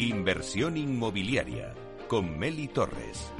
Inversión inmobiliaria con Meli Torres.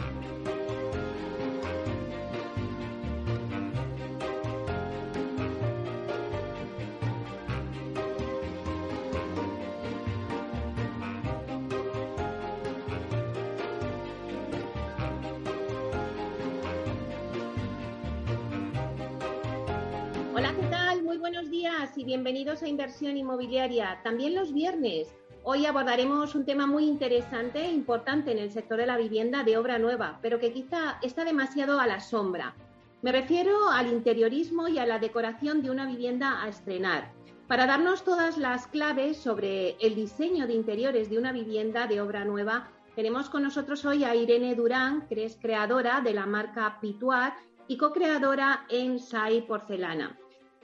Hola, ¿qué tal? Muy buenos días y bienvenidos a Inversión Inmobiliaria. También los viernes. Hoy abordaremos un tema muy interesante e importante en el sector de la vivienda de obra nueva, pero que quizá está demasiado a la sombra. Me refiero al interiorismo y a la decoración de una vivienda a estrenar. Para darnos todas las claves sobre el diseño de interiores de una vivienda de obra nueva, tenemos con nosotros hoy a Irene Durán, que es creadora de la marca Pituar y co-creadora en SAI Porcelana.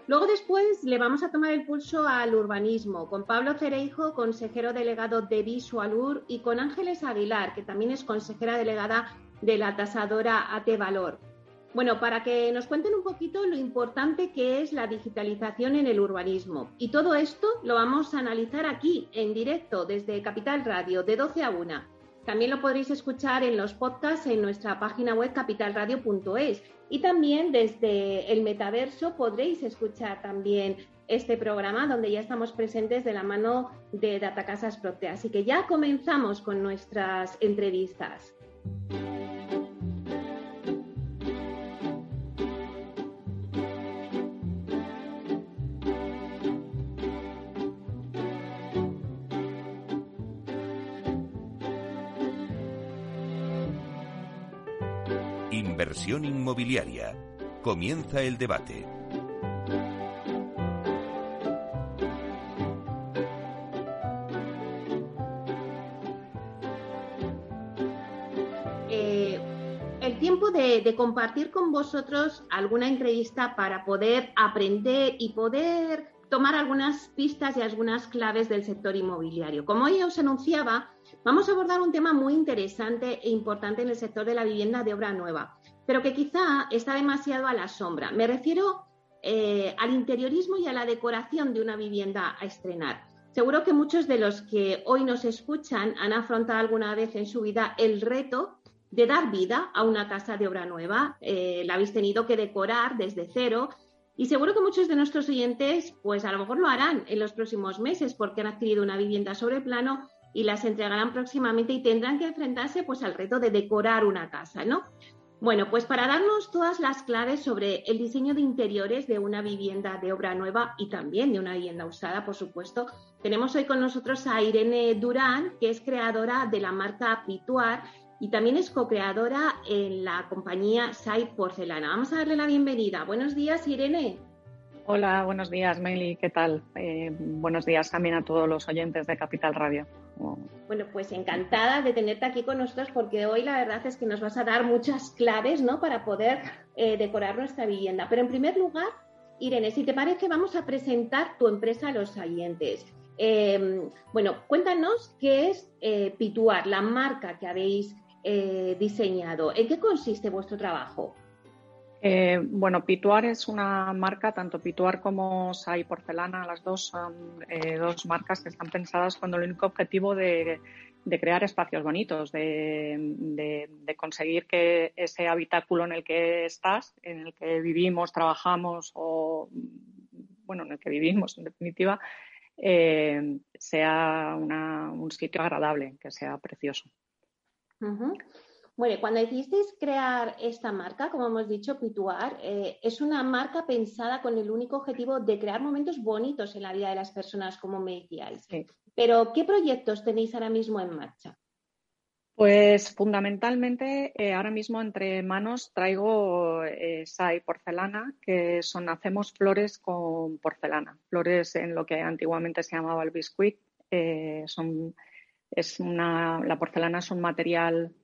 Luego después le vamos a tomar el pulso al urbanismo con Pablo Cereijo, consejero delegado de Visualur, y con Ángeles Aguilar, que también es consejera delegada de la tasadora AT Valor. Bueno, para que nos cuenten un poquito lo importante que es la digitalización en el urbanismo. Y todo esto lo vamos a analizar aquí, en directo, desde Capital Radio, de 12 a 1. También lo podréis escuchar en los podcasts en nuestra página web capitalradio.es y también desde el metaverso podréis escuchar también este programa donde ya estamos presentes de la mano de Datacasas Procte. Así que ya comenzamos con nuestras entrevistas. Inmobiliaria. Comienza el debate. Eh, el tiempo de, de compartir con vosotros alguna entrevista para poder aprender y poder tomar algunas pistas y algunas claves del sector inmobiliario. Como ya os anunciaba, vamos a abordar un tema muy interesante e importante en el sector de la vivienda de obra nueva, pero que quizá está demasiado a la sombra. Me refiero eh, al interiorismo y a la decoración de una vivienda a estrenar. Seguro que muchos de los que hoy nos escuchan han afrontado alguna vez en su vida el reto de dar vida a una casa de obra nueva. Eh, la habéis tenido que decorar desde cero y seguro que muchos de nuestros oyentes, pues a lo mejor lo harán en los próximos meses porque han adquirido una vivienda sobre plano y las entregarán próximamente y tendrán que enfrentarse pues al reto de decorar una casa, ¿no? Bueno, pues para darnos todas las claves sobre el diseño de interiores de una vivienda de obra nueva y también de una vivienda usada, por supuesto, tenemos hoy con nosotros a Irene Durán, que es creadora de la marca Pituar y también es co-creadora en la compañía Sai Porcelana. Vamos a darle la bienvenida. Buenos días, Irene. Hola, buenos días, Meli. ¿Qué tal? Eh, buenos días también a todos los oyentes de Capital Radio. Bueno, pues encantada de tenerte aquí con nosotros porque hoy la verdad es que nos vas a dar muchas claves ¿no? para poder eh, decorar nuestra vivienda. Pero en primer lugar, Irene, si te parece, vamos a presentar tu empresa a los oyentes. Eh, bueno, cuéntanos qué es eh, Pituar, la marca que habéis eh, diseñado. ¿En qué consiste vuestro trabajo? Eh, bueno, Pituar es una marca, tanto Pituar como Sai Porcelana, las dos son eh, dos marcas que están pensadas con el único objetivo de, crear espacios bonitos, de, conseguir que ese habitáculo en el que estás, en el que vivimos, trabajamos o, bueno, en el que vivimos, en definitiva, eh, sea una, un sitio agradable, que sea precioso. Bueno, cuando decidisteis crear esta marca, como hemos dicho, Pituar, eh, es una marca pensada con el único objetivo de crear momentos bonitos en la vida de las personas, como me decíais. Sí. Pero, ¿qué proyectos tenéis ahora mismo en marcha? Pues fundamentalmente eh, ahora mismo entre manos traigo eh, SAI porcelana, que son hacemos flores con porcelana, flores en lo que antiguamente se llamaba el biscuit. Eh, son, es una, la porcelana es un material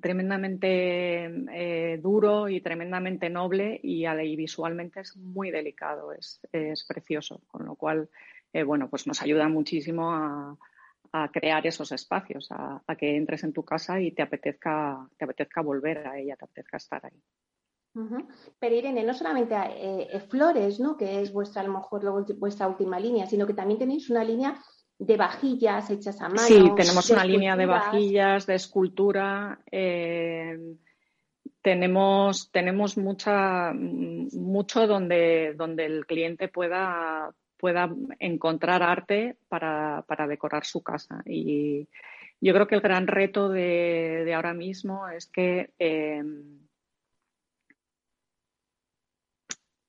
tremendamente eh, duro y tremendamente noble y, visualmente es muy delicado, es, es precioso, con lo cual, eh, bueno, pues nos ayuda muchísimo a, crear esos espacios, a, que entres en tu casa y te apetezca, te apetezca volver a ella, te apetezca estar ahí. Pero Irene, no solamente eh, flores, ¿no? Que es vuestra, a lo mejor vuestra última línea, sino que también tenéis una línea de vajillas hechas a mano. Sí, tenemos una línea de vajillas, de escultura. Eh, tenemos, tenemos mucha, mucho donde, donde el cliente pueda, pueda encontrar arte para, para decorar su casa. Y yo creo que el gran reto de, de ahora mismo es que eh,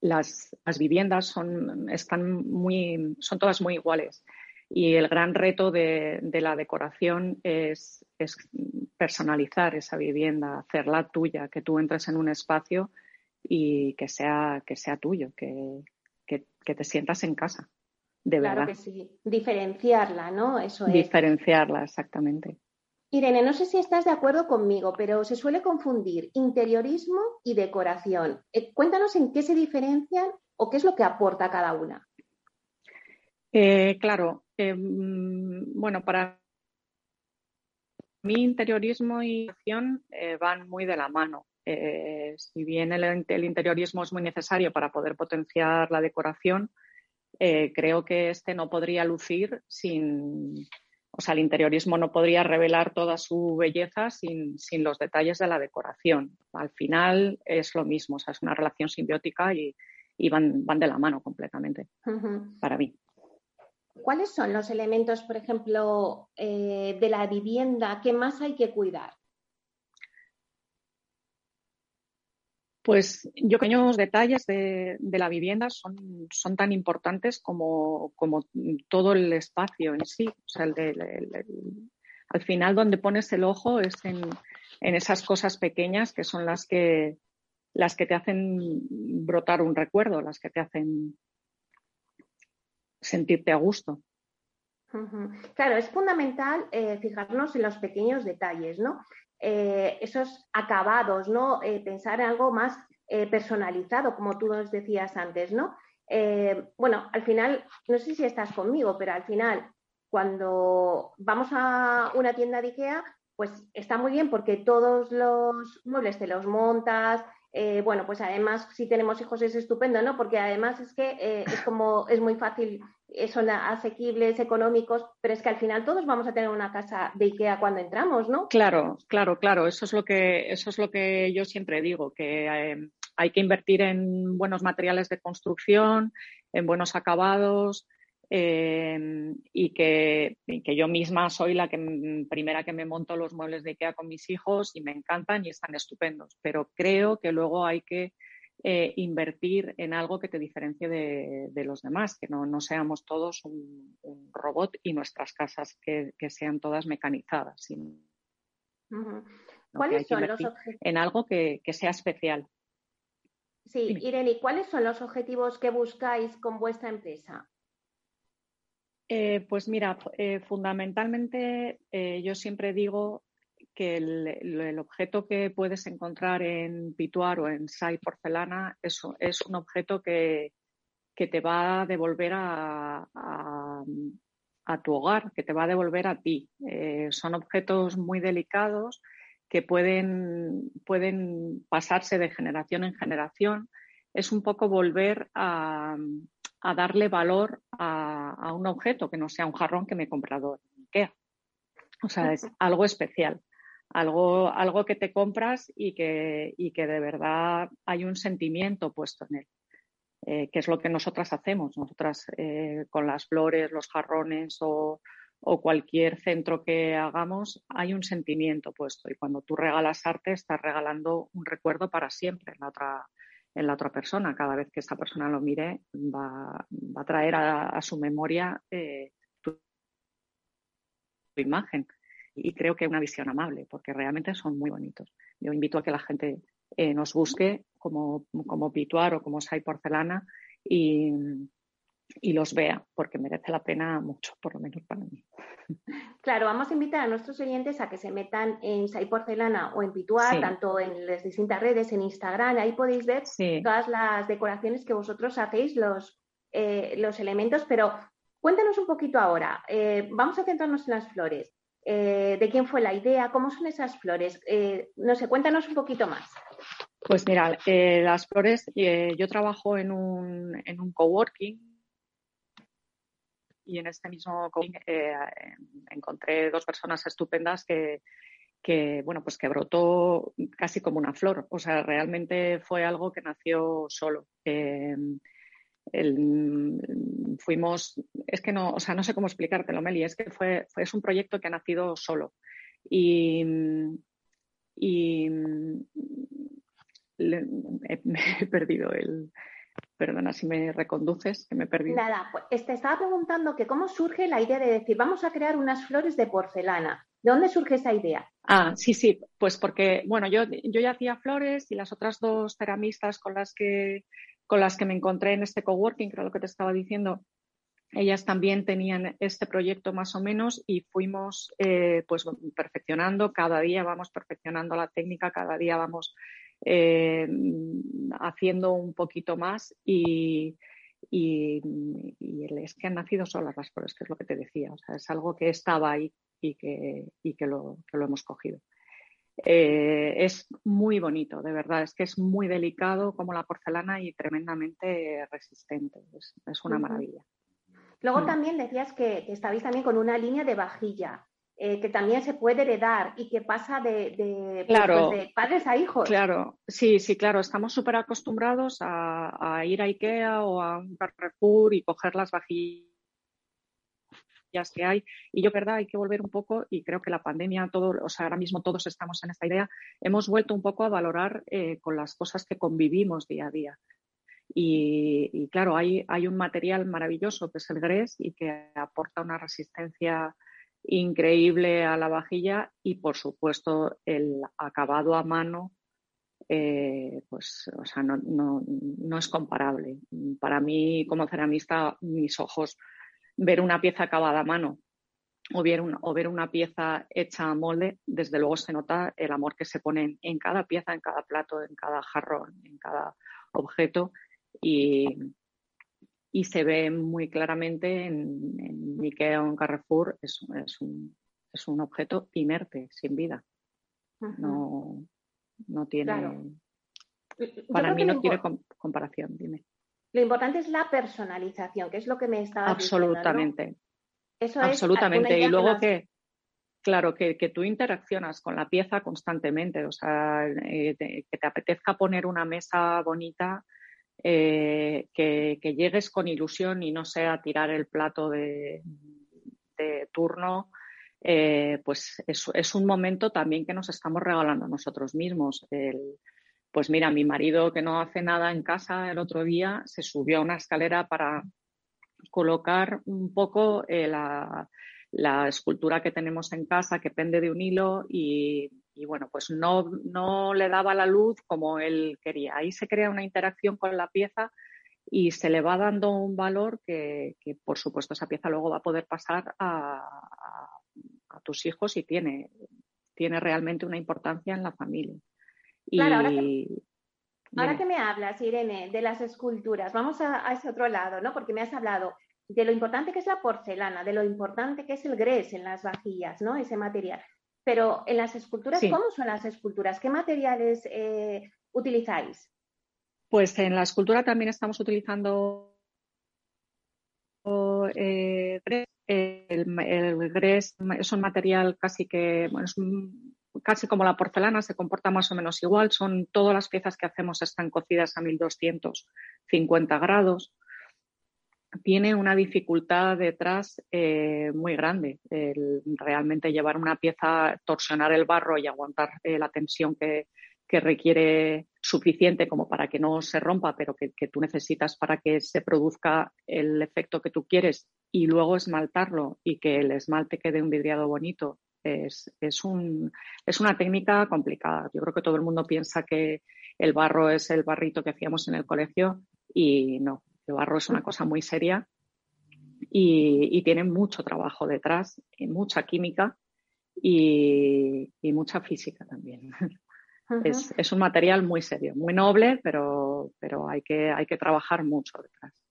las, las, viviendas son, están muy, son todas muy iguales. Y el gran reto de, de la decoración es, es, personalizar esa vivienda, hacerla tuya, que tú entres en un espacio y que sea, que sea tuyo, que, que, que te sientas en casa. De claro verdad. que sí. Diferenciarla, ¿no? Eso es. Diferenciarla, exactamente. Irene, no sé si estás de acuerdo conmigo, pero se suele confundir interiorismo y decoración. Eh, cuéntanos en qué se diferencian o qué es lo que aporta cada una. Eh, claro, eh, bueno, para mí interiorismo y acción eh, van muy de la mano. Eh, si bien el, el, interiorismo es muy necesario para poder potenciar la decoración, eh, creo que este no podría lucir sin, o sea, el interiorismo no podría revelar toda su belleza sin, sin, los detalles de la decoración. Al final es lo mismo, o sea, es una relación simbiótica y, y van, van, de la mano completamente uh -huh. para mí. ¿Cuáles son los elementos, por ejemplo, eh, de la vivienda que más hay que cuidar? Pues yo creo que los detalles de, la vivienda son, tan importantes como, como, todo el espacio en sí. O sea, el de, al final donde pones el ojo es en, en, esas cosas pequeñas que son las que, las que te hacen brotar un recuerdo, las que te hacen sentirte a gusto. Claro, es fundamental eh, fijarnos en los pequeños detalles, ¿no? Eh, esos acabados, ¿no? Eh, pensar en algo más personalizado, como tú nos decías antes, ¿no? Bueno, al final, no sé si estás conmigo, pero al final, cuando vamos a una tienda de IKEA, pues está muy bien porque todos los muebles te los montas, bueno, pues además si tenemos hijos es estupendo, ¿no? Porque además es que es como, es muy fácil, son asequibles, económicos, pero es que al final todos vamos a tener una casa de IKEA cuando entramos, ¿no? Claro, claro, claro. Eso es lo que, eso es lo que yo siempre digo, que eh, hay que invertir en buenos materiales de construcción, en buenos acabados, eh, y, que, que, yo misma soy la que primera que me monto los muebles de IKEA con mis hijos y me encantan y están estupendos. Pero creo que luego hay que eh, invertir en algo que te diferencie de, de los demás, que no, no seamos todos un, un, robot y nuestras casas que, que sean todas mecanizadas. Sino, uh -huh. ¿Cuáles son los objetivos? En algo que, que sea especial. Sí, Irene, ¿cuáles son los objetivos que buscáis con vuestra empresa? Eh, pues mira, eh, fundamentalmente eh, yo siempre digo que el, el, objeto que puedes encontrar en Pituar o en Sai Porcelana es, es un objeto que, que, te va a devolver a, a, a, tu hogar, que te va a devolver a ti. Eh, son objetos muy delicados que pueden, pueden pasarse de generación en generación. Es un poco volver a, a darle valor a, a, un objeto que no sea un jarrón que me he comprado en Ikea. O sea, es algo especial, algo, algo que te compras y que, y que de verdad hay un sentimiento puesto en él, eh, que es lo que nosotras hacemos. Nosotras eh, con las flores, los jarrones o, o cualquier centro que hagamos, hay un sentimiento puesto. Y cuando tú regalas arte, estás regalando un recuerdo para siempre en la otra, en la otra persona. Cada vez que esta persona lo mire, va, va a traer a, su memoria eh, tu, imagen. Y creo que una visión amable, porque realmente son muy bonitos. Yo invito a que la gente eh, nos busque como, como Pituar o como Sai Porcelana y, y los vea, porque merece la pena mucho, por lo menos para mí. Claro, vamos a invitar a nuestros oyentes a que se metan en Sai Porcelana o en Pituar, sí. tanto en las distintas redes, en Instagram, ahí podéis ver sí. todas las decoraciones que vosotros hacéis, los, eh, los elementos, pero cuéntanos un poquito ahora, eh, vamos a centrarnos en las flores. Eh, ¿De quién fue la idea? ¿Cómo son esas flores? Eh, no sé, cuéntanos un poquito más. Pues mira, eh, las flores, yo trabajo en un, en un coworking y en este mismo coworking encontré dos personas estupendas que, que, bueno, pues que brotó casi como una flor. O sea, realmente fue algo que nació solo. Eh, fuimos, es que no, o sea, no sé cómo explicártelo, Meli, es que fue, fue, es un proyecto que ha nacido solo. Y, y me he perdido el, Perdona si me reconduces, que me he perdido. Nada, pues te estaba preguntando que cómo surge la idea de decir, vamos a crear unas flores de porcelana. ¿De dónde surge esa idea? Ah, sí, sí, pues porque, bueno, yo, yo ya hacía flores y las otras dos ceramistas con las que, con las que me encontré en este coworking, que era lo que te estaba diciendo, ellas también tenían este proyecto más o menos y fuimos eh, pues perfeccionando, cada día vamos perfeccionando la técnica, cada día vamos eh, haciendo un poquito más y, es que han nacido solas las flores, que es lo que te decía. O sea, es algo que estaba ahí y que, y que, lo, que lo hemos cogido. Eh, es muy bonito, de verdad, es que es muy delicado como la porcelana y tremendamente resistente. Es, una maravilla. Luego mm. también decías que, que estabais también con una línea de vajilla. Eh, que también se puede heredar y que pasa de, pues, pues, de, padres a hijos. Claro, sí, sí, claro. Estamos súper acostumbrados a, ir a Ikea o a un Carrefour y coger las vajillas que hay. Y yo, verdad, hay que volver un poco, y creo que la pandemia, todo, o sea, ahora mismo todos estamos en esta idea, hemos vuelto un poco a valorar eh, con las cosas que convivimos día a día. Y, claro, hay, hay un material maravilloso que es el grés y que aporta una resistencia increíble a la vajilla y, por supuesto, el acabado a mano, eh, pues, o sea, no, no, no, es comparable. Para mí, como ceramista, mis ojos, ver una pieza acabada a mano o ver, o ver una pieza hecha a molde, desde luego se nota el amor que se pone en cada pieza, en cada plato, en cada jarrón, en cada objeto. Y, y se ve muy claramente en, en Ikea o en Carrefour, es, es, un, es un objeto inerte, sin vida. No, no tiene. Para mí no tiene comparación, dime. Lo importante es la personalización, que es lo que me estaba Absolutamente. Eso Absolutamente. y luego que, claro, que, que, tú interaccionas con la pieza constantemente. O sea, eh, que te apetezca poner una mesa bonita eh, que, llegues con ilusión y no sea tirar el plato de, turno, eh, pues es, un momento también que nos estamos regalando nosotros mismos. Pues mira, mi marido que no hace nada en casa el otro día se subió a una escalera para colocar un poco eh, la, escultura que tenemos en casa que pende de un hilo y y bueno, pues no, no le daba la luz como él quería. Ahí se crea una interacción con la pieza y se le va dando un valor que, por supuesto, esa pieza luego va a poder pasar a, a, tus hijos y tiene, tiene realmente una importancia en la familia. Claro, ahora, que, ahora que, me hablas, Irene, de las esculturas, vamos a, a, ese otro lado, ¿no? Porque me has hablado de lo importante que es la porcelana, de lo importante que es el grés en las vajillas, ¿no? Ese material. Pero en las esculturas, ¿cómo son las esculturas? ¿Qué materiales eh, utilizáis? Pues en la escultura también estamos utilizando eh, el, el grés es un material casi que bueno, es casi como la porcelana, se comporta más o menos igual. Son todas las piezas que hacemos están cocidas a 1250 grados tiene una dificultad detrás eh, muy grande. Realmente llevar una pieza, torsionar el barro y aguantar eh, la tensión que, requiere suficiente como para que no se rompa, pero que, tú necesitas para que se produzca el efecto que tú quieres y luego esmaltarlo y que el esmalte quede un vidriado bonito. Es, es, un, es una técnica complicada. Yo creo que todo el mundo piensa que el barro es el barrito que hacíamos en el colegio y no, el barro es una cosa muy seria y, tiene mucho trabajo detrás, y mucha química y, mucha física también. es, un material muy serio, muy noble, pero, pero hay, que, hay que trabajar mucho detrás.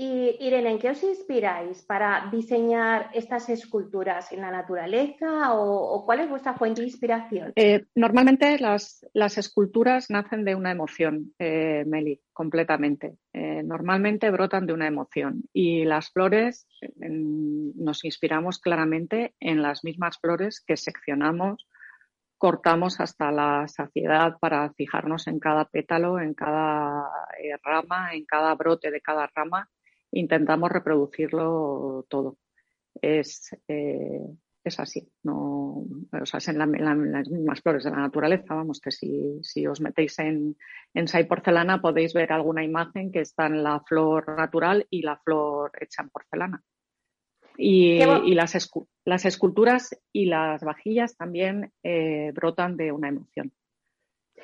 Y Irene, ¿en qué os inspiráis para diseñar estas esculturas? ¿En la naturaleza o, cuál es vuestra fuente de inspiración? Eh, normalmente las, esculturas nacen de una emoción, eh, Meli, completamente. Eh, normalmente brotan de una emoción y las flores nos inspiramos claramente en las mismas flores que seccionamos, cortamos hasta la saciedad para fijarnos en cada pétalo, en cada rama, en cada brote de cada rama intentamos reproducirlo todo. Es, eh, es así, no, o sea, es en, las mismas flores de la naturaleza, vamos, que si, si os metéis en, en Sai Porcelana podéis ver alguna imagen que está en la flor natural y la flor hecha en porcelana. Y, y las, las, esculturas y las vajillas también eh, brotan de una emoción.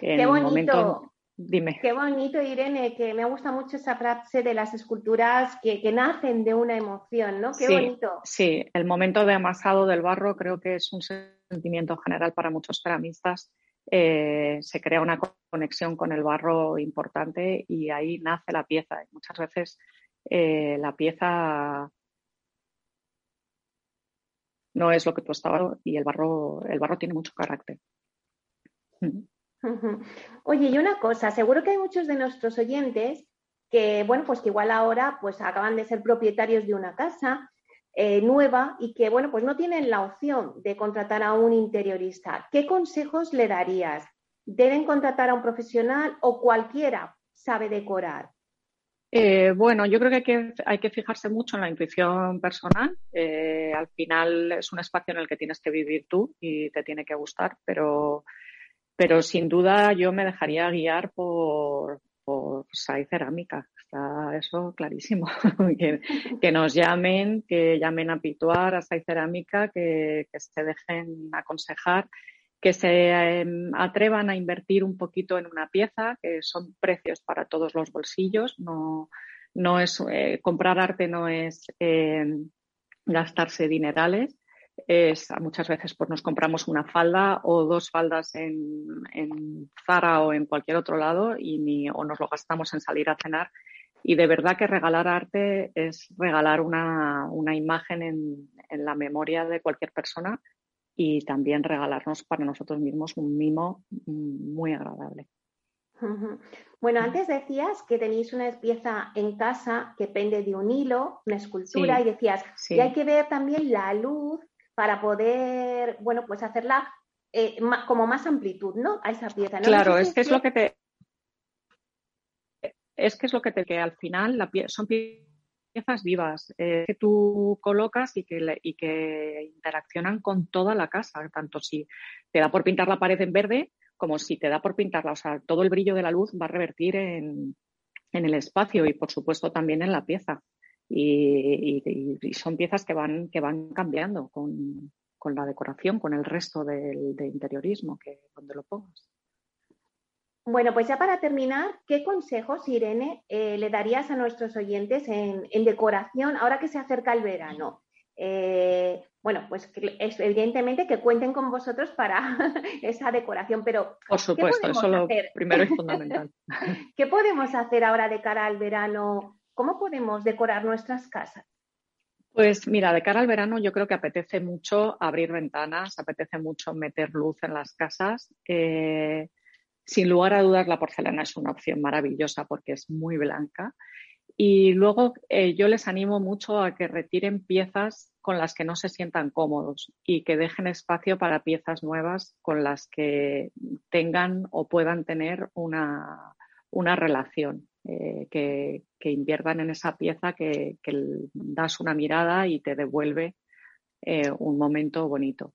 Qué bonito. Dime. Qué bonito, Irene, que me gusta mucho esa frase de las esculturas que, nacen de una emoción, ¿no? Qué bonito. Sí, el momento de amasado del barro creo que es un sentimiento general para muchos ceramistas. Eh, se crea una conexión con el barro importante y ahí nace la pieza. muchas veces eh, la pieza no es lo que tú estabas y el barro, el barro tiene mucho carácter. Mm. Oye, y una cosa, seguro que hay muchos de nuestros oyentes que, bueno, pues que igual ahora pues acaban de ser propietarios de una casa eh, nueva y que, bueno, pues no tienen la opción de contratar a un interiorista. ¿Qué consejos le darías? ¿Deben contratar a un profesional o cualquiera sabe decorar? Eh, bueno, yo creo que hay, que fijarse mucho en la intuición personal. Eh, al final es un espacio en el que tienes que vivir tú y te tiene que gustar, pero pero sin duda yo me dejaría guiar por, por SAI Cerámica. Está eso clarísimo. que, nos llamen, que llamen a Pituar, a SAI Cerámica, que, se dejen aconsejar, que se em, atrevan a invertir un poquito en una pieza, que son precios para todos los bolsillos. No, no es eh, comprar arte no es em, gastarse dinerales es muchas veces pues nos compramos una falda o dos faldas en, en Zara o en cualquier otro lado y ni, o nos lo gastamos en salir a cenar. Y de verdad que regalar arte es regalar una, una imagen en, en la memoria de cualquier persona y también regalarnos para nosotros mismos un mimo muy agradable. Bueno, antes decías que tenéis una pieza en casa que pende de un hilo, una escultura, y decías, y hay que ver también la luz para poder, bueno, pues hacerla eh, como más amplitud, ¿no? A esa pieza. Claro, es que es lo que te... Es que es lo que te... que al final la son piezas vivas eh, que tú colocas y que, y que interaccionan con toda la casa, tanto si te da por pintar la pared en verde como si te da por pintarla. O sea, todo el brillo de la luz va a revertir en, en el espacio y, por supuesto, también en la pieza y, son piezas que van, que van cambiando con, la decoración, con el resto del, interiorismo, que donde lo pongas. Bueno, pues ya para terminar, ¿qué consejos, Irene, eh, le darías a nuestros oyentes en, decoración ahora que se acerca el verano? Eh, bueno, pues evidentemente que cuenten con vosotros para esa decoración, pero por supuesto, eso lo primero y fundamental. ¿Qué podemos hacer ahora de cara al verano ¿Cómo podemos decorar nuestras casas? Pues mira, de cara al verano yo creo que apetece mucho abrir ventanas, apetece mucho meter luz en las casas. Eh, sin lugar a dudas, la porcelana es una opción maravillosa porque es muy blanca. Y luego eh, yo les animo mucho a que retiren piezas con las que no se sientan cómodos y que dejen espacio para piezas nuevas con las que tengan o puedan tener una, una relación. Eh, que, inviertan en esa pieza que, das una mirada y te devuelve eh, un momento bonito.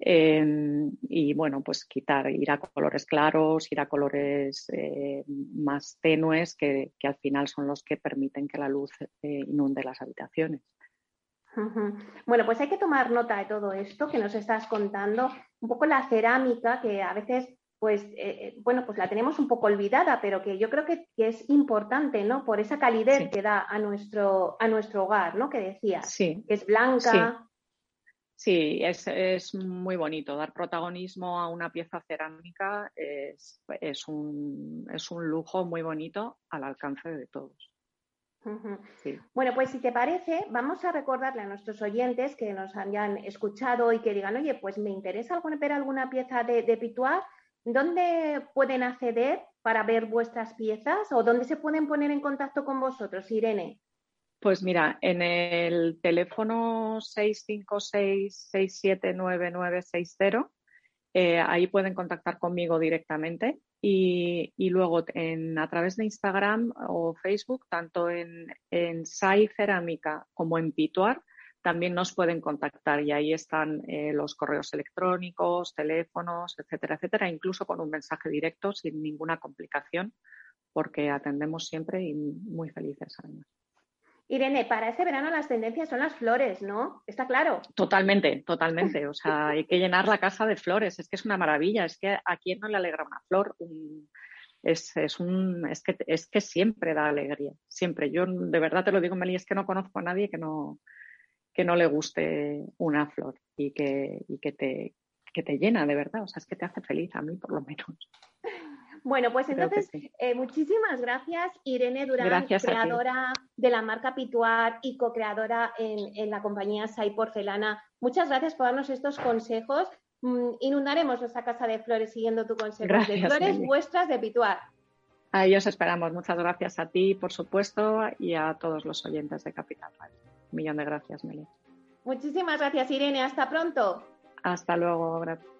Em, y bueno, pues quitar, ir a colores claros, ir a colores eh, más tenues que, al final son los que permiten que la luz inunde las habitaciones. Bueno, pues hay que tomar nota de todo esto que nos estás contando, un poco la cerámica que a veces pues eh, eh, bueno, pues la tenemos un poco olvidada, pero que yo creo que, es importante, ¿no? Por esa calidez que da a nuestro, a nuestro hogar, ¿no? Que decía, sí. que es blanca. Sí, es, muy bonito. Dar protagonismo a una pieza cerámica es, un, es un lujo muy bonito al alcance de todos. Bueno, pues si te parece, vamos a recordarle a nuestros oyentes que nos hayan escuchado y que digan, oye, pues me interesa ver alguna pieza de, de Pituar, ¿dónde pueden acceder para ver vuestras piezas o dónde se pueden poner en contacto con vosotros, Irene? Pues mira, en el teléfono 656-679960, eh, ahí pueden contactar conmigo directamente y, luego en, a través de Instagram o Facebook, tanto en, en Sai Cerámica como en Pituar, también nos pueden contactar y ahí están eh, los correos electrónicos, teléfonos, etcétera, etcétera, incluso con un mensaje directo sin ninguna complicación, porque atendemos siempre y muy felices además. Irene, para este verano las tendencias son las flores, ¿no? Está claro. Totalmente, totalmente. O sea, hay que llenar la casa de flores. Es que es una maravilla. Es que a quién no le alegra una flor. Es, un, es, que, es que siempre da alegría. Siempre. Yo de verdad te lo digo, Meli, es que no conozco a nadie que no, que no le guste una flor y que, y que, te, que te llena de verdad. O sea, es que te hace feliz a mí, por lo menos. Bueno, pues entonces, eh, muchísimas gracias, Irene Durán, creadora de la marca Pituar y co-creadora en, la compañía Sai Porcelana. Muchas gracias por darnos estos consejos. Mm, inundaremos nuestra casa de flores siguiendo tu consejo de flores vuestras de Pituar. Ahí os esperamos. Muchas gracias a ti, por supuesto, y a todos los oyentes de Capital Un millón de gracias, Meli. Muchísimas gracias, Irene. Hasta pronto. Hasta luego. Gracias.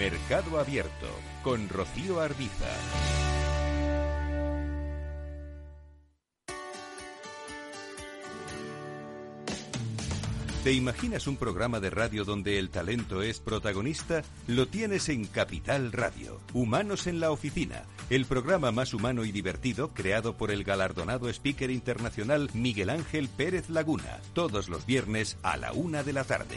Mercado Abierto con Rocío Arbiza. ¿Te imaginas un programa de radio donde el talento es protagonista? Lo tienes en Capital Radio. Humanos en la Oficina, el programa más humano y divertido creado por el galardonado speaker internacional Miguel Ángel Pérez Laguna, todos los viernes a la una de la tarde.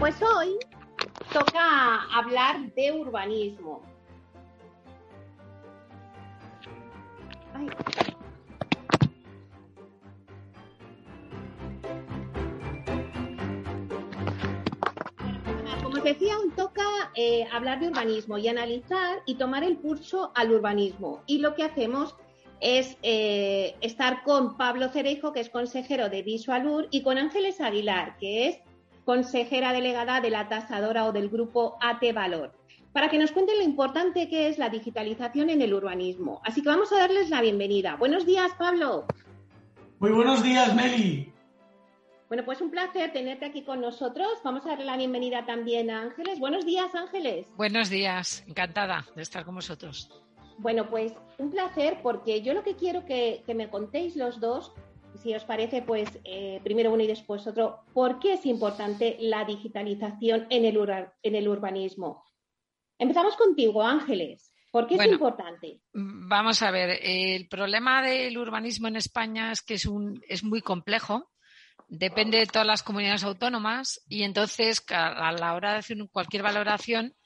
Pues hoy toca hablar de urbanismo. Ay. Como os decía, hoy toca eh, hablar de urbanismo y analizar y tomar el pulso al urbanismo. Y lo que hacemos es eh, estar con Pablo Cerejo, que es consejero de Visualur, y con Ángeles Aguilar, que es consejera delegada de la tasadora o del grupo AT Valor, para que nos cuenten lo importante que es la digitalización en el urbanismo. Así que vamos a darles la bienvenida. Buenos días, Pablo. Muy buenos días, Meli. Bueno, pues un placer tenerte aquí con nosotros. Vamos a darle la bienvenida también a Ángeles. Buenos días, Ángeles. Buenos días, encantada de estar con vosotros. Bueno, pues un placer porque yo lo que quiero que, que me contéis los dos si os parece, pues eh, primero uno y después otro, ¿por qué es importante la digitalización en el, en el urbanismo? Empezamos contigo, Ángeles. ¿Por qué es importante? Vamos a ver, el problema del urbanismo en España es que es, un, es muy complejo, depende de todas las comunidades autónomas y entonces a la hora de hacer cualquier valoración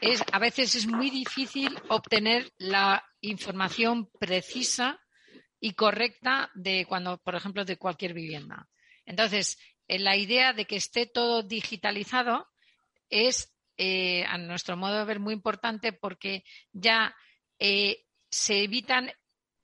es, a veces es muy difícil obtener la información precisa y correcta de cuando, por ejemplo, de cualquier vivienda. Entonces, eh, la idea de que esté todo digitalizado es, eh, a nuestro modo de ver, muy importante porque ya eh, se evitan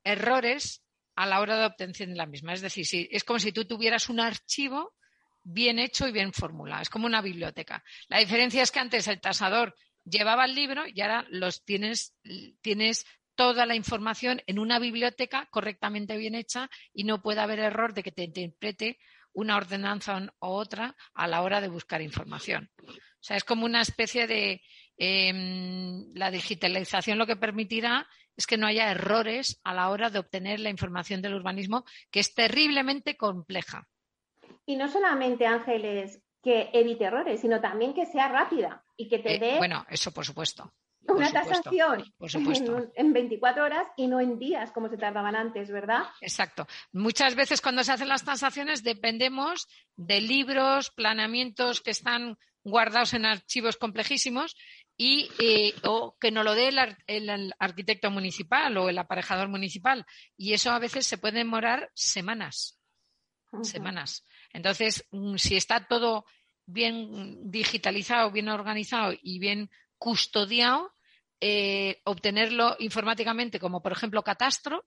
errores a la hora de obtención de la misma. Es decir, si, es como si tú tuvieras un archivo bien hecho y bien formulado. Es como una biblioteca. La diferencia es que antes el tasador llevaba el libro y ahora los tienes, tienes toda la información en una biblioteca correctamente bien hecha y no puede haber error de que te interprete una ordenanza o otra a la hora de buscar información. O sea, es como una especie de em, la digitalización lo que permitirá es que no haya errores a la hora de obtener la información del urbanismo, que es terriblemente compleja. Y no solamente, Ángeles, que evite errores, sino también que sea rápida y que te eh, dé. bueno, eso por supuesto una tasación en, 24 horas y no en días como se tardaban antes, ¿verdad? Exacto. Muchas veces cuando se hacen las tasaciones dependemos de libros, planeamientos que están guardados en archivos complejísimos y eh, o que no lo dé el, arquitecto municipal o el aparejador municipal. Y eso a veces se puede demorar semanas semanas. Entonces mm, si está todo bien digitalizado bien organizado y bien custodiado, eh, obtenerlo informáticamente, como por ejemplo catastro.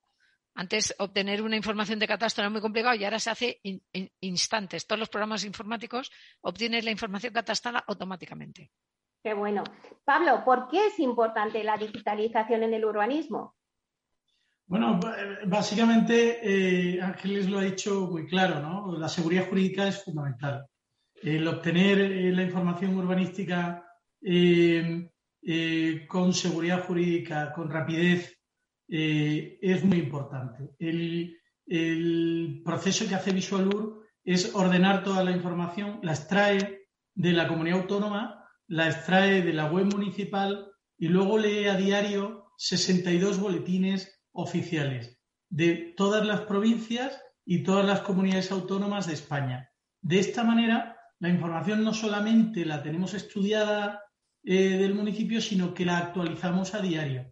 Antes obtener una información de catastro era muy complicado y ahora se hace instantes. Todos los programas informáticos obtienes la información catastrada automáticamente. Qué bueno. Pablo, ¿por qué es importante la digitalización en el urbanismo? Bueno, básicamente eh, Ángeles lo ha dicho muy claro, ¿no? La seguridad jurídica es fundamental. El obtener eh, la información urbanística eh, eh, con seguridad jurídica, con rapidez, eh, es muy importante. El, proceso que hace Visualur es ordenar toda la información, la extrae de la comunidad autónoma, la extrae de la web municipal y luego lee a diario 62 boletines oficiales de todas las provincias y todas las comunidades autónomas de España. De esta manera, la información no solamente la tenemos estudiada eh, del municipio, sino que la actualizamos a diario.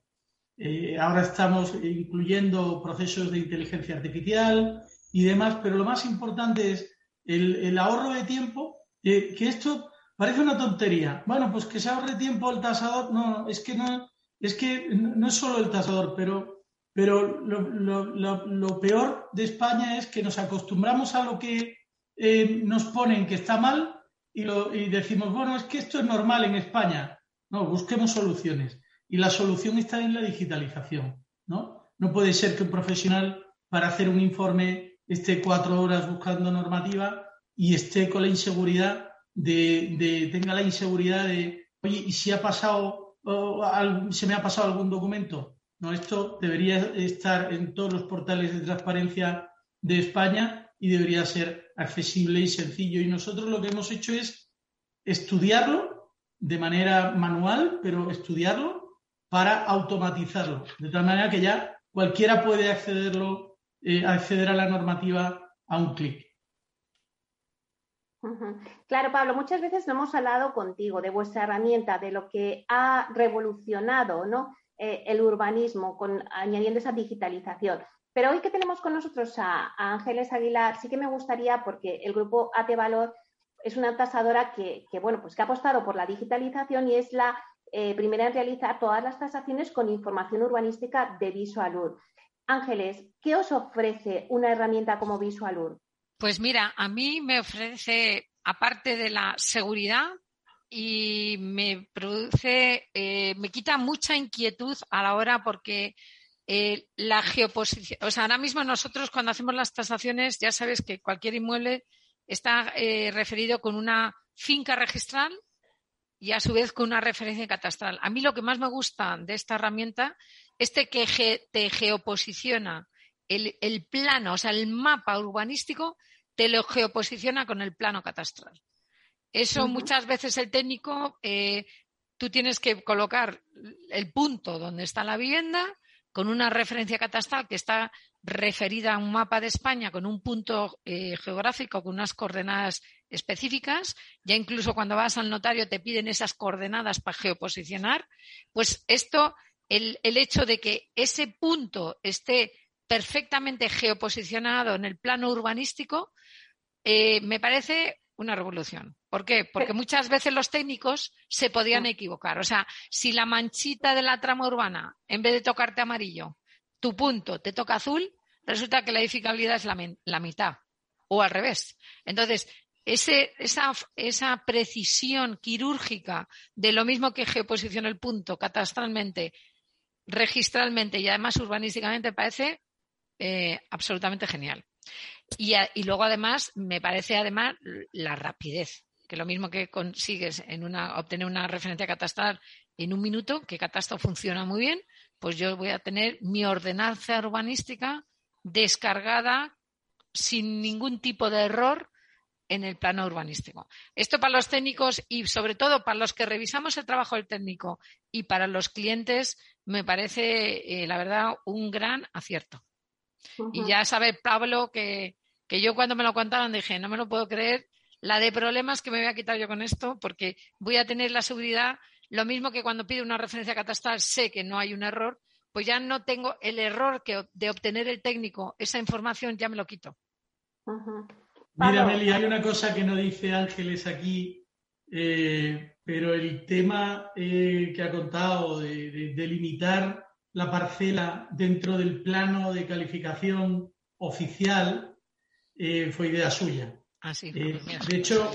Eh, ahora estamos incluyendo procesos de inteligencia artificial y demás, pero lo más importante es el, ahorro de tiempo, que esto parece una tontería. Bueno, pues que se ahorre tiempo el tasador, no, es que no, es que no es solo el tasador, pero, pero lo, peor de España es que nos acostumbramos a lo que eh, nos ponen que está mal y, decimos, bueno, es que esto es normal en España. No, busquemos soluciones. Y la solución está en la digitalización, ¿no? No puede ser que un profesional para hacer un informe esté cuatro horas buscando normativa y esté con la inseguridad de, tenga la inseguridad de, oye, ¿y si ha pasado, se me ha pasado algún documento? No, esto debería estar en todos los portales de transparencia de España y debería ser accesible y sencillo. Y nosotros lo que hemos hecho es estudiarlo de manera manual, pero estudiarlo para automatizarlo, de tal manera que ya cualquiera puede accederlo, eh, acceder a la normativa a un clic. Claro, Pablo, muchas veces no hemos hablado contigo de vuestra herramienta, de lo que ha revolucionado ¿no? Eh, el urbanismo con, añadiendo esa digitalización. Pero hoy que tenemos con nosotros a, Ángeles Aguilar, sí que me gustaría, porque el grupo AT Valor es una tasadora que, bueno, pues que ha apostado por la digitalización y es la eh, primera en realizar todas las tasaciones con información urbanística de Visualur. Ángeles, ¿qué os ofrece una herramienta como Visualur? Pues mira, a mí me ofrece, aparte de la seguridad, y me produce, eh, me quita mucha inquietud a la hora porque eh, la geoposición, o sea, ahora mismo nosotros cuando hacemos las tasaciones, ya sabes que cualquier inmueble está eh, referido con una finca registral y a su vez con una referencia catastral. A mí lo que más me gusta de esta herramienta es que te geoposiciona el, el plano, o sea, el mapa urbanístico te lo geoposiciona con el plano catastral. Eso muchas veces el técnico, eh, tú tienes que colocar el punto donde está la vivienda con una referencia catastral que está referida a un mapa de España con un punto eh, geográfico, con unas coordenadas específicas. Ya incluso cuando vas al notario te piden esas coordenadas para geoposicionar. Pues esto, el, hecho de que ese punto esté perfectamente geoposicionado en el plano urbanístico, eh, me parece una revolución. ¿Por qué? Porque muchas veces los técnicos se podían equivocar. O sea, si la manchita de la trama urbana, en vez de tocarte amarillo, tu punto te toca azul, resulta que la edificabilidad es la, mitad o al revés. Entonces, esa, esa, precisión quirúrgica de lo mismo que geoposiciona el punto catastralmente, registralmente y además urbanísticamente parece eh, absolutamente genial. Y, luego además me parece además la rapidez, que lo mismo que consigues en una, obtener una referencia catastral en un minuto, que Catastro funciona muy bien, pues yo voy a tener mi ordenanza urbanística descargada sin ningún tipo de error en el plano urbanístico. Esto para los técnicos y sobre todo para los que revisamos el trabajo del técnico y para los clientes me parece, eh, la verdad, un gran acierto. Y ya sabe Pablo que, yo cuando me lo contaron dije, no me lo puedo creer, la de problemas que me voy a quitar yo con esto, porque voy a tener la seguridad, lo mismo que cuando pido una referencia catastral sé que no hay un error, pues ya no tengo el error que, de obtener el técnico, esa información ya me lo quito. Mira, Meli, hay una cosa que no dice Ángeles aquí, eh, pero el tema eh, que ha contado de, de limitar la parcela dentro del plano de calificación oficial eh, fue idea suya. Ah, eh, de hecho,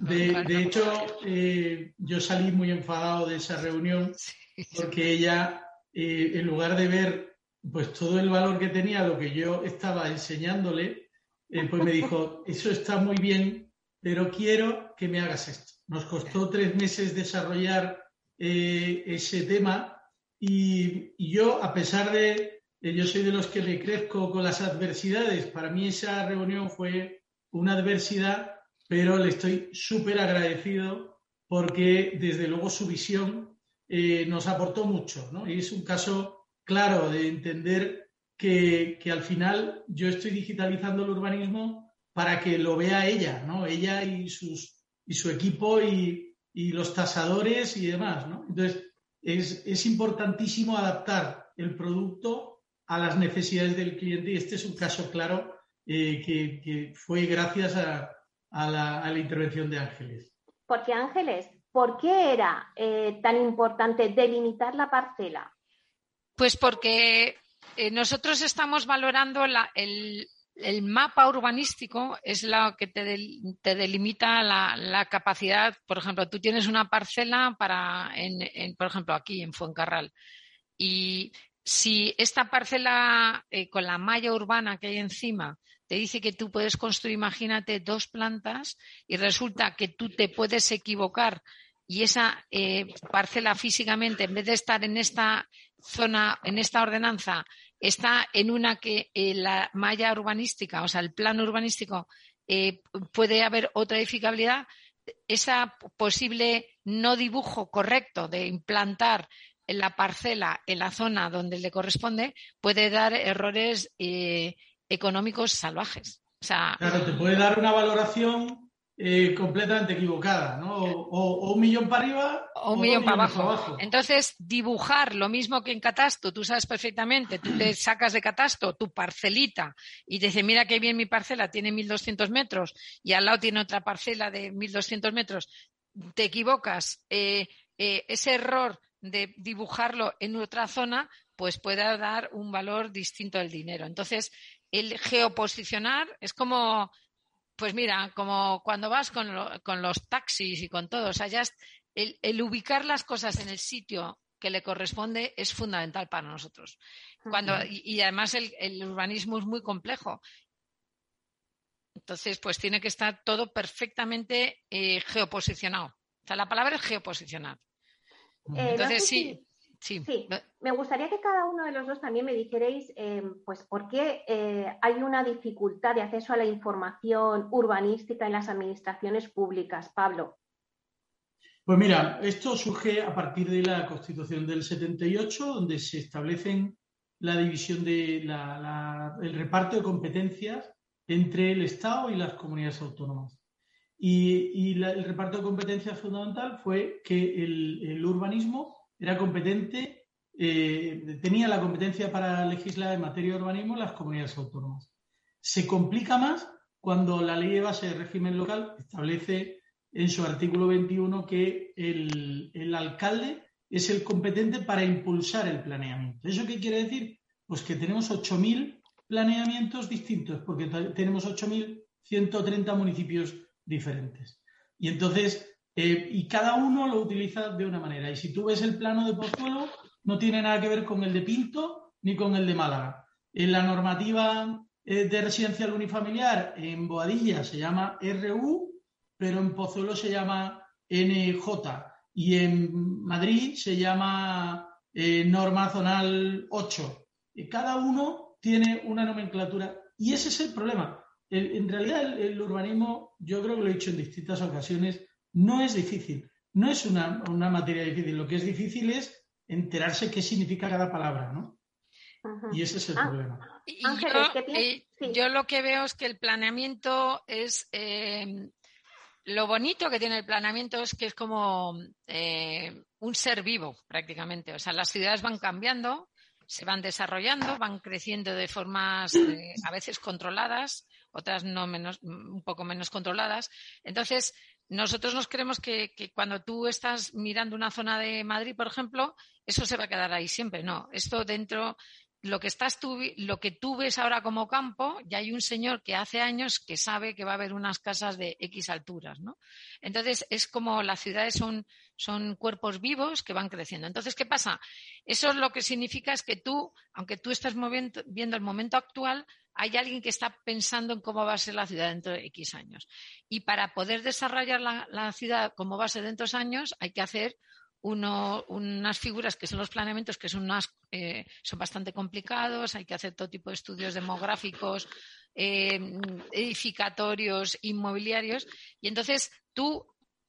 de, hecho eh, yo salí muy enfadado de esa reunión porque ella, en lugar de ver pues todo el valor que tenía lo que yo estaba enseñándole, pues me dijo, eso está muy bien, pero quiero que me hagas esto. Nos costó tres meses desarrollar ese tema y, yo, a pesar de, yo soy de los que me crezco con las adversidades, para mí esa reunión fue una adversidad, pero le estoy súper agradecido porque desde luego su visión eh, nos aportó mucho, ¿no? Y es un caso claro de entender que, que, al final yo estoy digitalizando el urbanismo para que lo vea ella, ¿no? Ella y, sus, y su equipo y, y los tasadores y demás, ¿no? Entonces, es, importantísimo adaptar el producto a las necesidades del cliente y este es un caso claro eh, que, fue gracias a, la, intervención de Ángeles. Porque Ángeles, ¿por qué era eh, tan importante delimitar la parcela? Pues porque eh, nosotros estamos valorando el, el mapa urbanístico es lo que te, delimita la, capacidad. Por ejemplo, tú tienes una parcela para, en, por ejemplo, aquí en Fuencarral. Y si esta parcela eh, con la malla urbana que hay encima te dice que tú puedes construir, imagínate, dos plantas y resulta que tú te puedes equivocar y esa eh, parcela físicamente, en vez de estar en esta zona, en esta ordenanza, está en una que eh, la malla urbanística, o sea, el plano urbanístico, puede haber otra edificabilidad, esa posible no dibujo correcto de implantar en la parcela, en la zona donde le corresponde, puede dar errores eh, económicos salvajes. claro, te puede dar una valoración eh, completamente equivocada, ¿no? O, un millón para arriba o un millón, para, abajo. Entonces, dibujar lo mismo que en Catasto, tú sabes perfectamente, tú te sacas de Catasto tu parcelita y te dice, mira qué bien mi parcela, tiene 1.200 metros y al lado tiene otra parcela de 1.200 metros, te equivocas, eh, ese error de dibujarlo en otra zona, pues pueda dar un valor distinto al dinero. Entonces, el geoposicionar es como, pues mira, como cuando vas con, los taxis y con todo, o sea, ya el, ubicar las cosas en el sitio que le corresponde es fundamental para nosotros. Cuando, y, además el, urbanismo es muy complejo. Entonces, pues tiene que estar todo perfectamente eh, geoposicionado. O sea, la palabra es geoposicionar. Eh, Entonces, sí, sí, Me gustaría que cada uno de los dos también me dijerais, eh, pues, por qué eh, hay una dificultad de acceso a la información urbanística en las administraciones públicas. Pablo. Pues mira, esto surge a partir de la Constitución del 78, donde se establecen la división de el reparto de competencias entre el Estado y las comunidades autónomas. Y, el reparto de competencias fundamental fue que el, urbanismo era competente, eh, tenía la competencia para legislar en materia de urbanismo las comunidades autónomas. Se complica más cuando la ley de base de régimen local establece en su artículo 21 que el, el alcalde es el competente para impulsar el planeamiento. ¿Eso qué quiere decir? Pues que tenemos 8.000 planeamientos distintos, porque tenemos 8.130 municipios diferentes. Y entonces, eh, y cada uno lo utiliza de una manera. Y si tú ves el plano de Pozuelo, no tiene nada que ver con el de Pinto ni con el de Málaga. En la normativa eh, de residencial unifamiliar en Boadilla se llama RU, pero en Pozuelo se llama NJ. Y en Madrid se llama eh, norma zonal 8. cada uno tiene una nomenclatura. Y ese es el problema en realidad el, urbanismo, yo creo que lo he dicho en distintas ocasiones, no es difícil, no es una, materia difícil. Lo que es difícil es enterarse qué significa cada palabra, ¿no? Y ese es el ah, problema. yo, yo, lo que veo es que el planeamiento es eh, lo bonito que tiene el planeamiento es que es como eh, un ser vivo prácticamente. O sea, las ciudades van cambiando, se van desarrollando, van creciendo de formas eh, a veces controladas otras no menos, un poco menos controladas. Entonces, nosotros nos creemos que, cuando tú estás mirando una zona de Madrid, por ejemplo, eso se va a quedar ahí siempre. No, esto dentro, lo que estás tú, lo que tú ves ahora como campo, ya hay un señor que hace años que sabe que va a haber unas casas de X alturas, ¿no? Entonces, es como las ciudades son, son cuerpos vivos que van creciendo. Entonces, ¿qué pasa? Eso lo que significa es que tú, aunque tú estás viendo el momento actual, hay alguien que está pensando en cómo va a ser la ciudad dentro de X años. Y para poder desarrollar la, ciudad como va a ser dentro de años, hay que hacer unas figuras que son los planeamientos, que son, eh, son bastante complicados, hay que hacer todo tipo de estudios demográficos, eh, edificatorios, inmobiliarios. Y entonces tú,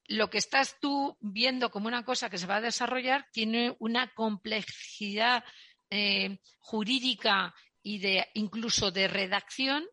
lo que estás tú viendo como una cosa que se va a desarrollar tiene una complejidad eh, jurídica y de incluso de redacción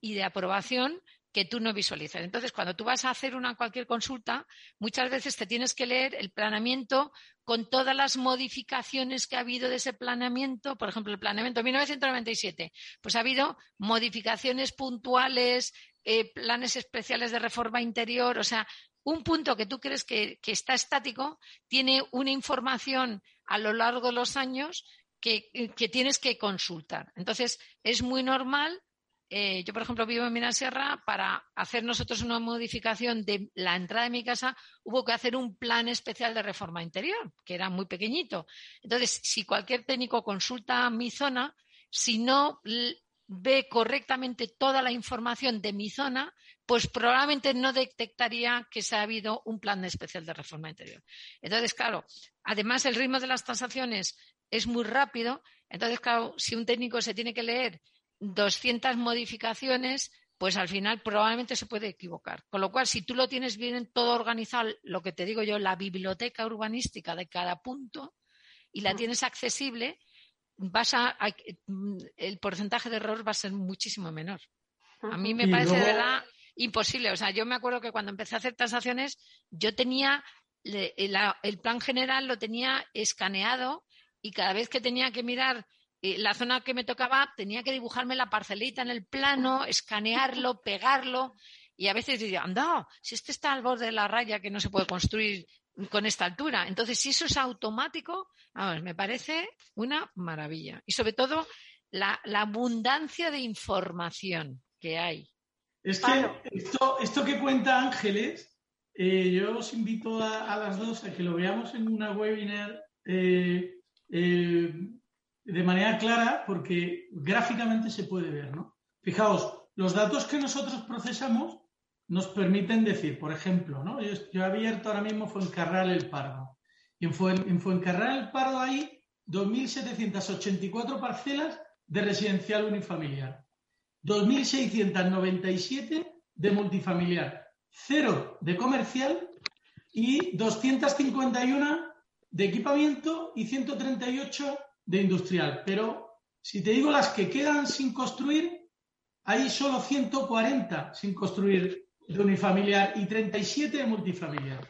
y de aprobación que tú no visualizas. Entonces, cuando tú vas a hacer una cualquier consulta, muchas veces te tienes que leer el planeamiento con todas las modificaciones que ha habido de ese planeamiento. Por ejemplo, el planeamiento de 1997, pues ha habido modificaciones puntuales, eh, planes especiales de reforma interior, o sea, un punto que tú crees que está estático tiene una información a lo largo de los años que, tienes que consultar. Entonces, es muy normal eh, yo por ejemplo vivo en Minas Sierra, para hacer nosotros una modificación de la entrada de mi casa hubo que hacer un plan especial de reforma interior, que era muy pequeñito. Entonces, si cualquier técnico consulta mi zona, si no ve correctamente toda la información de mi zona, pues probablemente no detectaría que se ha habido un plan especial de reforma interior. Entonces, claro, además el ritmo de las tasaciones es muy rápido, entonces, claro, si un técnico se tiene que leer 200 modificaciones, pues al final probablemente se puede equivocar. Con lo cual, si tú lo tienes bien todo organizado, lo que te digo yo, la biblioteca urbanística de cada punto, y la mm. tienes accesible, vas a, el porcentaje de error va a ser muchísimo menor. A mí me parece de verdad imposible. O sea, yo me acuerdo que cuando empecé a hacer transacciones, yo tenía el plan general lo tenía escaneado y cada vez que tenía que mirar eh, la zona que me tocaba, tenía que dibujarme la parcelita en el plano, escanearlo, pegarlo. Y a veces diría, anda, si este está al borde de la raya que no se puede construir con esta altura. Entonces, si eso es automático, me parece una maravilla. Y sobre todo, la, abundancia de información que hay. Es que esto, esto que cuenta Ángeles, eh, yo os invito a, las dos a que lo veamos en una webinar eh, eh, de manera clara porque gráficamente se puede ver, ¿no? Fijaos, los datos que nosotros procesamos nos permiten decir, por ejemplo, ¿no? yo, he abierto ahora mismo Fuencarral el Pardo. Y en, Fuencarral el Pardo hay 2.784 parcelas de residencial unifamiliar, 2.697 de multifamiliar, cero de comercial y 251 de equipamiento y 138 de industrial. Pero si te digo las que quedan sin construir, hay solo 140 sin construir de unifamiliar y 37 de multifamiliar.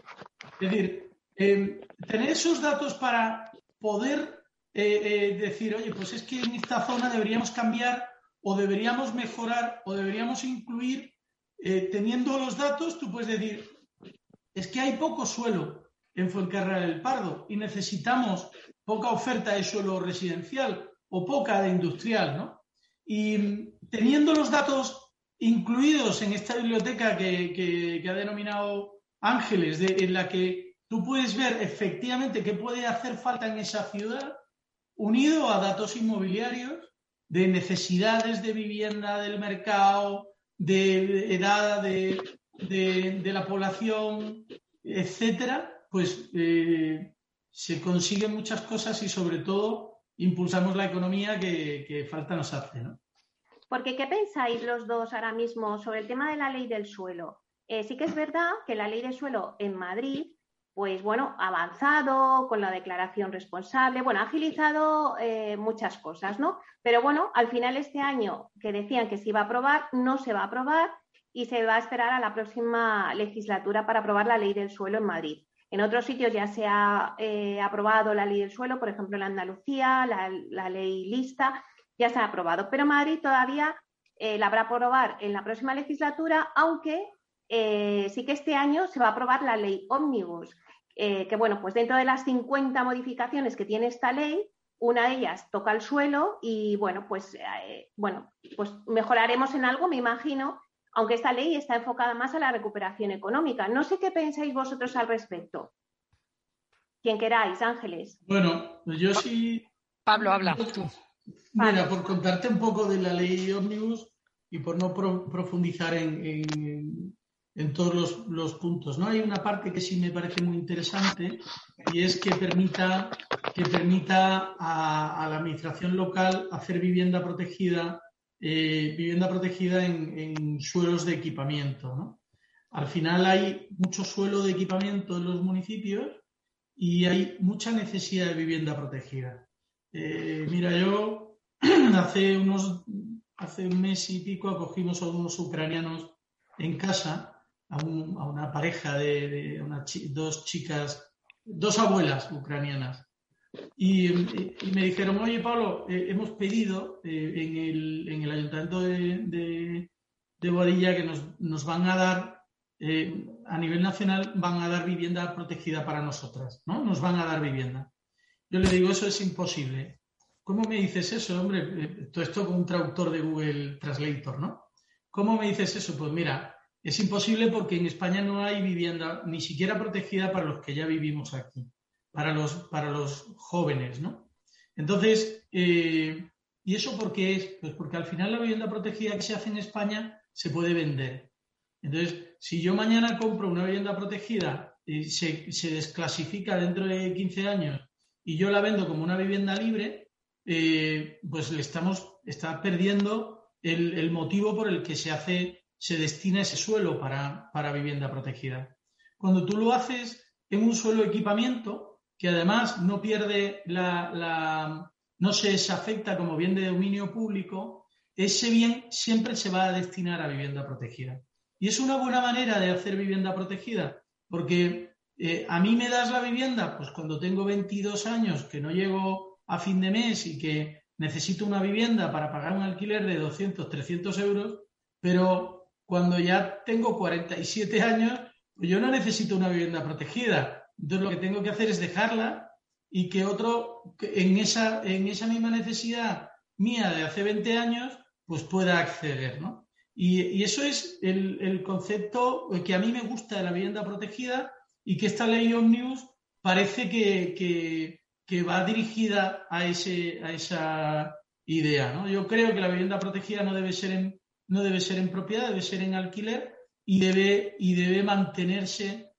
Es decir, em, tener esos datos para poder eh, eh, decir, oye, pues es que en esta zona deberíamos cambiar o deberíamos mejorar o deberíamos incluir, eh, teniendo los datos, tú puedes decir, es que hay poco suelo en Fuencarral del Pardo y necesitamos poca oferta de suelo residencial o poca de industrial, ¿no? Y teniendo los datos incluidos en esta biblioteca que, ha denominado Ángeles, en la que tú puedes ver efectivamente qué puede hacer falta en esa ciudad, unido a datos inmobiliarios de necesidades de vivienda del mercado, de edad de, la población, etcétera, pues eh, se consiguen muchas cosas y sobre todo impulsamos la economía que, falta nos hace, ¿no? Porque, ¿qué pensáis los dos ahora mismo sobre el tema de la ley del suelo? Eh, sí que es verdad que la ley del suelo en Madrid, pues bueno, ha avanzado con la declaración responsable, bueno, ha agilizado eh, muchas cosas, ¿no? Pero bueno, al final este año que decían que se iba a aprobar, no se va a aprobar y se va a esperar a la próxima legislatura para aprobar la ley del suelo en Madrid. En otros sitios ya se ha eh, aprobado la ley del suelo, por ejemplo en Andalucía, la, ley lista, ya se ha aprobado. Pero Madrid todavía eh, la habrá aprobar en la próxima legislatura, aunque eh, sí que este año se va a aprobar la ley Omnibus, eh, que bueno, pues dentro de las 50 modificaciones que tiene esta ley, una de ellas toca el suelo y bueno, pues bueno, pues mejoraremos en algo, me imagino, aunque esta ley está enfocada más a la recuperación económica. No sé qué pensáis vosotros al respecto. Quien queráis, Ángeles. Bueno, yo sí. Pablo, habla. Mira, por contarte un poco de la ley Omnibus y por no profundizar en, todos los, puntos, ¿no? Hay una parte que sí me parece muy interesante y es que permita, que permita a, la administración local hacer vivienda protegida, eh, vivienda protegida en, suelos de equipamiento, ¿no? Al final hay mucho suelo de equipamiento en los municipios y hay mucha necesidad de vivienda protegida. Eh, mira, yo hace unos hace un mes y pico acogimos a unos ucranianos en casa, a, una pareja de, dos chicas, dos abuelas ucranianas. Y, me dijeron, oye Pablo, eh, hemos pedido eh, en, el, ayuntamiento de, de, Boadilla que nos, van a dar, a nivel nacional, van a dar vivienda protegida para nosotras, ¿no? Nos van a dar vivienda. Yo le digo, eso es imposible. ¿cómo me dices eso, hombre? Eh, todo esto con un traductor de Google Translator, ¿no? ¿Cómo me dices eso? Pues mira, es imposible porque en España no hay vivienda ni siquiera protegida para los que ya vivimos aquí, para los, para los jóvenes, ¿no? Entonces, eh, ¿y eso por qué es? Pues porque al final la vivienda protegida que se hace en España se puede vender. Entonces, si yo mañana compro una vivienda protegida y se, se desclasifica dentro de 15 años y yo la vendo como una vivienda libre, eh, pues le estamos, está perdiendo el, motivo por el que se hace, se destina ese suelo para, vivienda protegida. Cuando tú lo haces en un suelo equipamiento, que además no pierde la, no se desafecta como bien de dominio público, ese bien siempre se va a destinar a vivienda protegida. Y es una buena manera de hacer vivienda protegida, porque eh, a mí me das la vivienda, pues cuando tengo 22 años, que no llego a fin de mes y que necesito una vivienda para pagar un alquiler de 200, 300 euros, pero cuando ya tengo 47 años, pues yo no necesito una vivienda protegida. Entonces lo que tengo que hacer es dejarla y que otro en esa, en esa misma necesidad mía de hace 20 años, pues pueda acceder, ¿no? Y, eso es el, concepto que a mí me gusta de la vivienda protegida y que esta ley Omnibus parece que, que va dirigida a, ese, a esa idea. ¿no? Yo creo que la vivienda protegida no debe ser en, no debe ser en propiedad, debe ser en alquiler y debe, y debe mantenerse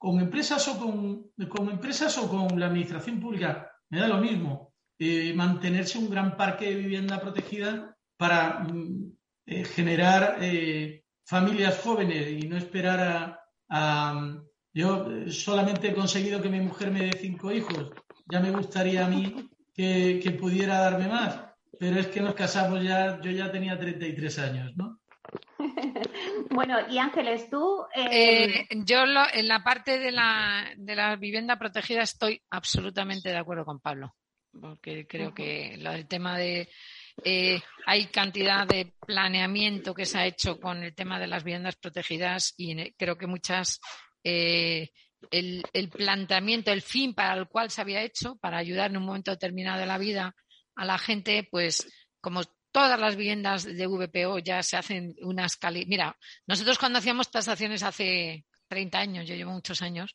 con empresas o con, empresas o con la administración pública. Me da lo mismo. Eh, mantenerse un gran parque de vivienda protegida para mm, eh, generar eh, familias jóvenes y no esperar a yo solamente he conseguido que mi mujer me dé cinco hijos. Ya me gustaría a mí que, pudiera darme más. Pero es que nos casamos ya, yo ya tenía 33 años, ¿no? bueno, y Ángeles, tú. Eh, eh, yo en la parte de la, de la vivienda protegida estoy absolutamente de acuerdo con Pablo, porque creo que el tema de. hay cantidad de planeamiento que se ha hecho con el tema de las viviendas protegidas y creo que muchas eh, el, planteamiento, el fin para el cual se había hecho, para ayudar en un momento determinado de la vida a la gente, pues como todas las viviendas de VPO ya se hacen unas cali. Mira, nosotros cuando hacíamos tasaciones hace 30 años, yo llevo muchos años,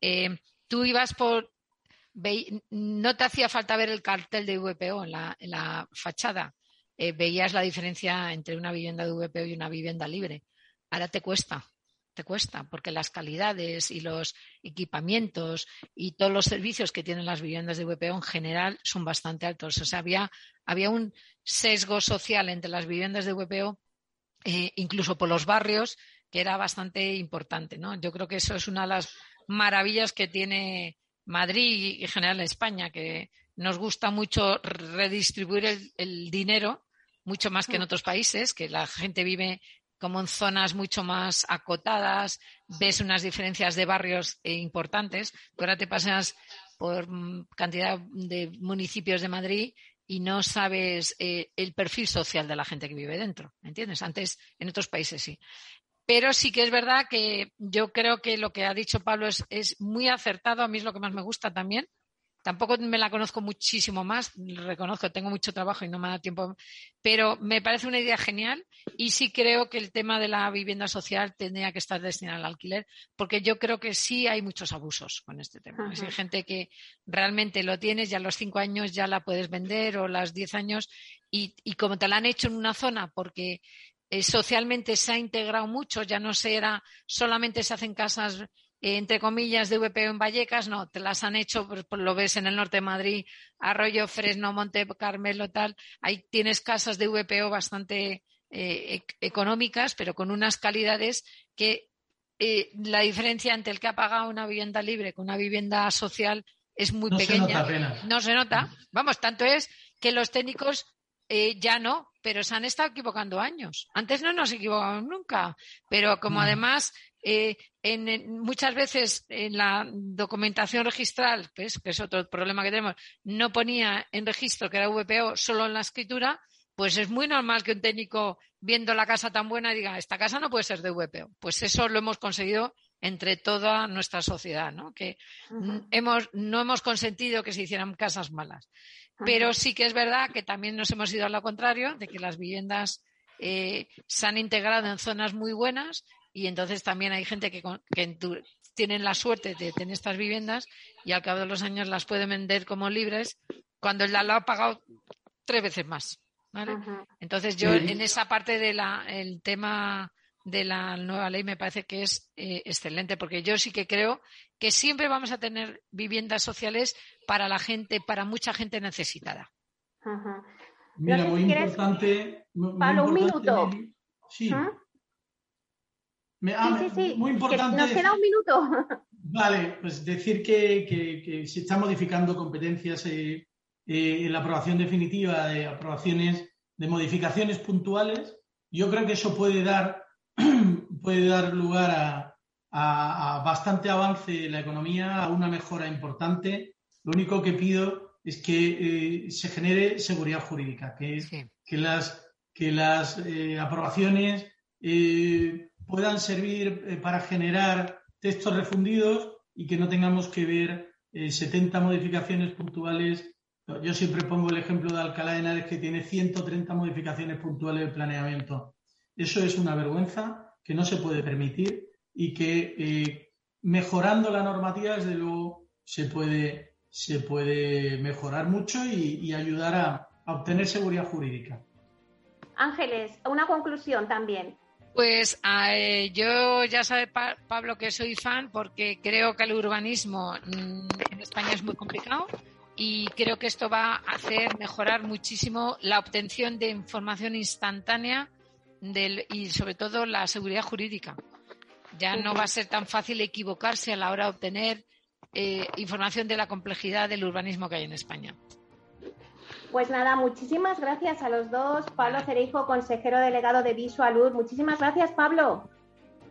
eh, tú ibas por. no te hacía falta ver el cartel de VPO en la, fachada. Eh, veías la diferencia entre una vivienda de VPO y una vivienda libre. Ahora te cuesta te cuesta, porque las calidades y los equipamientos y todos los servicios que tienen las viviendas de VPO en general son bastante altos. O sea, había, había un sesgo social entre las viviendas de VPO, eh, incluso por los barrios, que era bastante importante. ¿no? Yo creo que eso es una de las maravillas que tiene Madrid y en general España, que nos gusta mucho redistribuir el, el dinero mucho más que en mm. otros países, que la gente vive como en zonas mucho más acotadas, ves unas diferencias de barrios eh, importantes. ahora te pasas por mm, cantidad de municipios de Madrid y no sabes eh, el perfil social de la gente que vive dentro, ¿entiendes? Antes en otros países sí. Pero sí que es verdad que yo creo que lo que ha dicho Pablo es, es muy acertado, a mí es lo que más me gusta también, Tampoco me la conozco muchísimo más, reconozco, tengo mucho trabajo y no me da tiempo, pero me parece una idea genial y sí creo que el tema de la vivienda social tendría que estar destinado al alquiler, porque yo creo que sí hay muchos abusos con este tema. Hay gente que realmente lo tienes, ya a los cinco años ya la puedes vender o los diez años y, como te la han hecho en una zona porque eh, socialmente se ha integrado mucho, ya no será solamente se hacen casas entre comillas, de VPO en Vallecas, no, te las han hecho, pues, pues, lo ves en el norte de Madrid, Arroyo, Fresno, Monte Carmelo, tal. Ahí tienes casas de VPO bastante eh, económicas, pero con unas calidades que eh, la diferencia entre el que ha pagado una vivienda libre con una vivienda social es muy pequeña. no se nota. Vamos, tanto es que los técnicos eh, ya no, pero se han estado equivocando años. Antes no nos equivocamos nunca, pero como además eh, en, muchas veces en la documentación registral, pues, que es otro problema que tenemos, no ponía en registro que era VPO solo en la escritura, pues es muy normal que un técnico viendo la casa tan buena diga, esta casa no puede ser de VPO. Pues eso lo hemos conseguido entre toda nuestra sociedad, ¿no? Que hemos, no hemos consentido que se hicieran casas malas. Pero sí que es verdad que también nos hemos ido a lo contrario, de que las viviendas eh, se han integrado en zonas muy buenas y entonces también hay gente que, que tienen la suerte de tener estas viviendas y al cabo de los años las pueden vender como libres cuando el lo ha pagado tres veces más. Entonces yo en esa parte del el tema de la nueva ley me parece que es eh, excelente porque yo sí que creo que siempre vamos a tener viviendas sociales para la gente, para mucha gente necesitada. Mira, muy, importante, Pablo, un minuto. Sí. Ah, sí, sí, Muy importante. nos queda un minuto. Vale, pues decir que, que, se están modificando competencias eh, eh, en la aprobación definitiva de aprobaciones de modificaciones puntuales. Yo creo que eso puede dar, puede dar lugar a, a, bastante avance en la economía, a una mejora importante. Lo único que pido es que eh, se genere seguridad jurídica, que, que las, que las eh, aprobaciones eh, puedan servir para generar textos refundidos y que no tengamos que ver 70 modificaciones puntuales. Yo siempre pongo el ejemplo de Alcalá de Henares que tiene 130 modificaciones puntuales de planeamiento. Eso es una vergüenza que no se puede permitir y que eh, mejorando la normativa, desde luego, se puede, se puede mejorar mucho y, ayudar a, obtener seguridad jurídica. Ángeles, una conclusión también. Pues eh, yo ya sabe Pablo que soy fan porque creo que el urbanismo mm, en España es muy complicado y creo que esto va a hacer mejorar muchísimo la obtención de información instantánea del, y sobre todo la seguridad jurídica. Ya no va a ser tan fácil equivocarse a la hora de obtener eh, información de la complejidad del urbanismo que hay en España. Pues nada, muchísimas gracias a los dos. Pablo Cereijo, consejero delegado de Visualud. Muchísimas gracias, Pablo.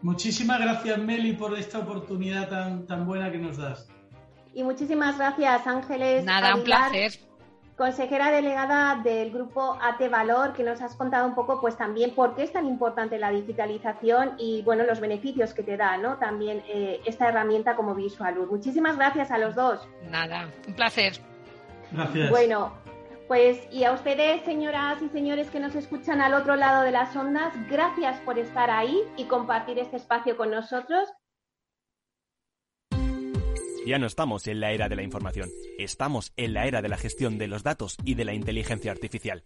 Muchísimas gracias, Meli, por esta oportunidad tan, tan buena que nos das. Y muchísimas gracias, Ángeles. Nada, un placer consejera delegada del grupo AT Valor, que nos has contado un poco, pues también por qué es tan importante la digitalización y, bueno, los beneficios que te da, ¿no? También eh, esta herramienta como Visualud. Muchísimas gracias a los dos. Nada, un placer. Gracias. Bueno, pues y a ustedes, señoras y señores que nos escuchan al otro lado de las ondas, gracias por estar ahí y compartir este espacio con nosotros. Ya no estamos en la era de la información, estamos en la era de la gestión de los datos y de la inteligencia artificial.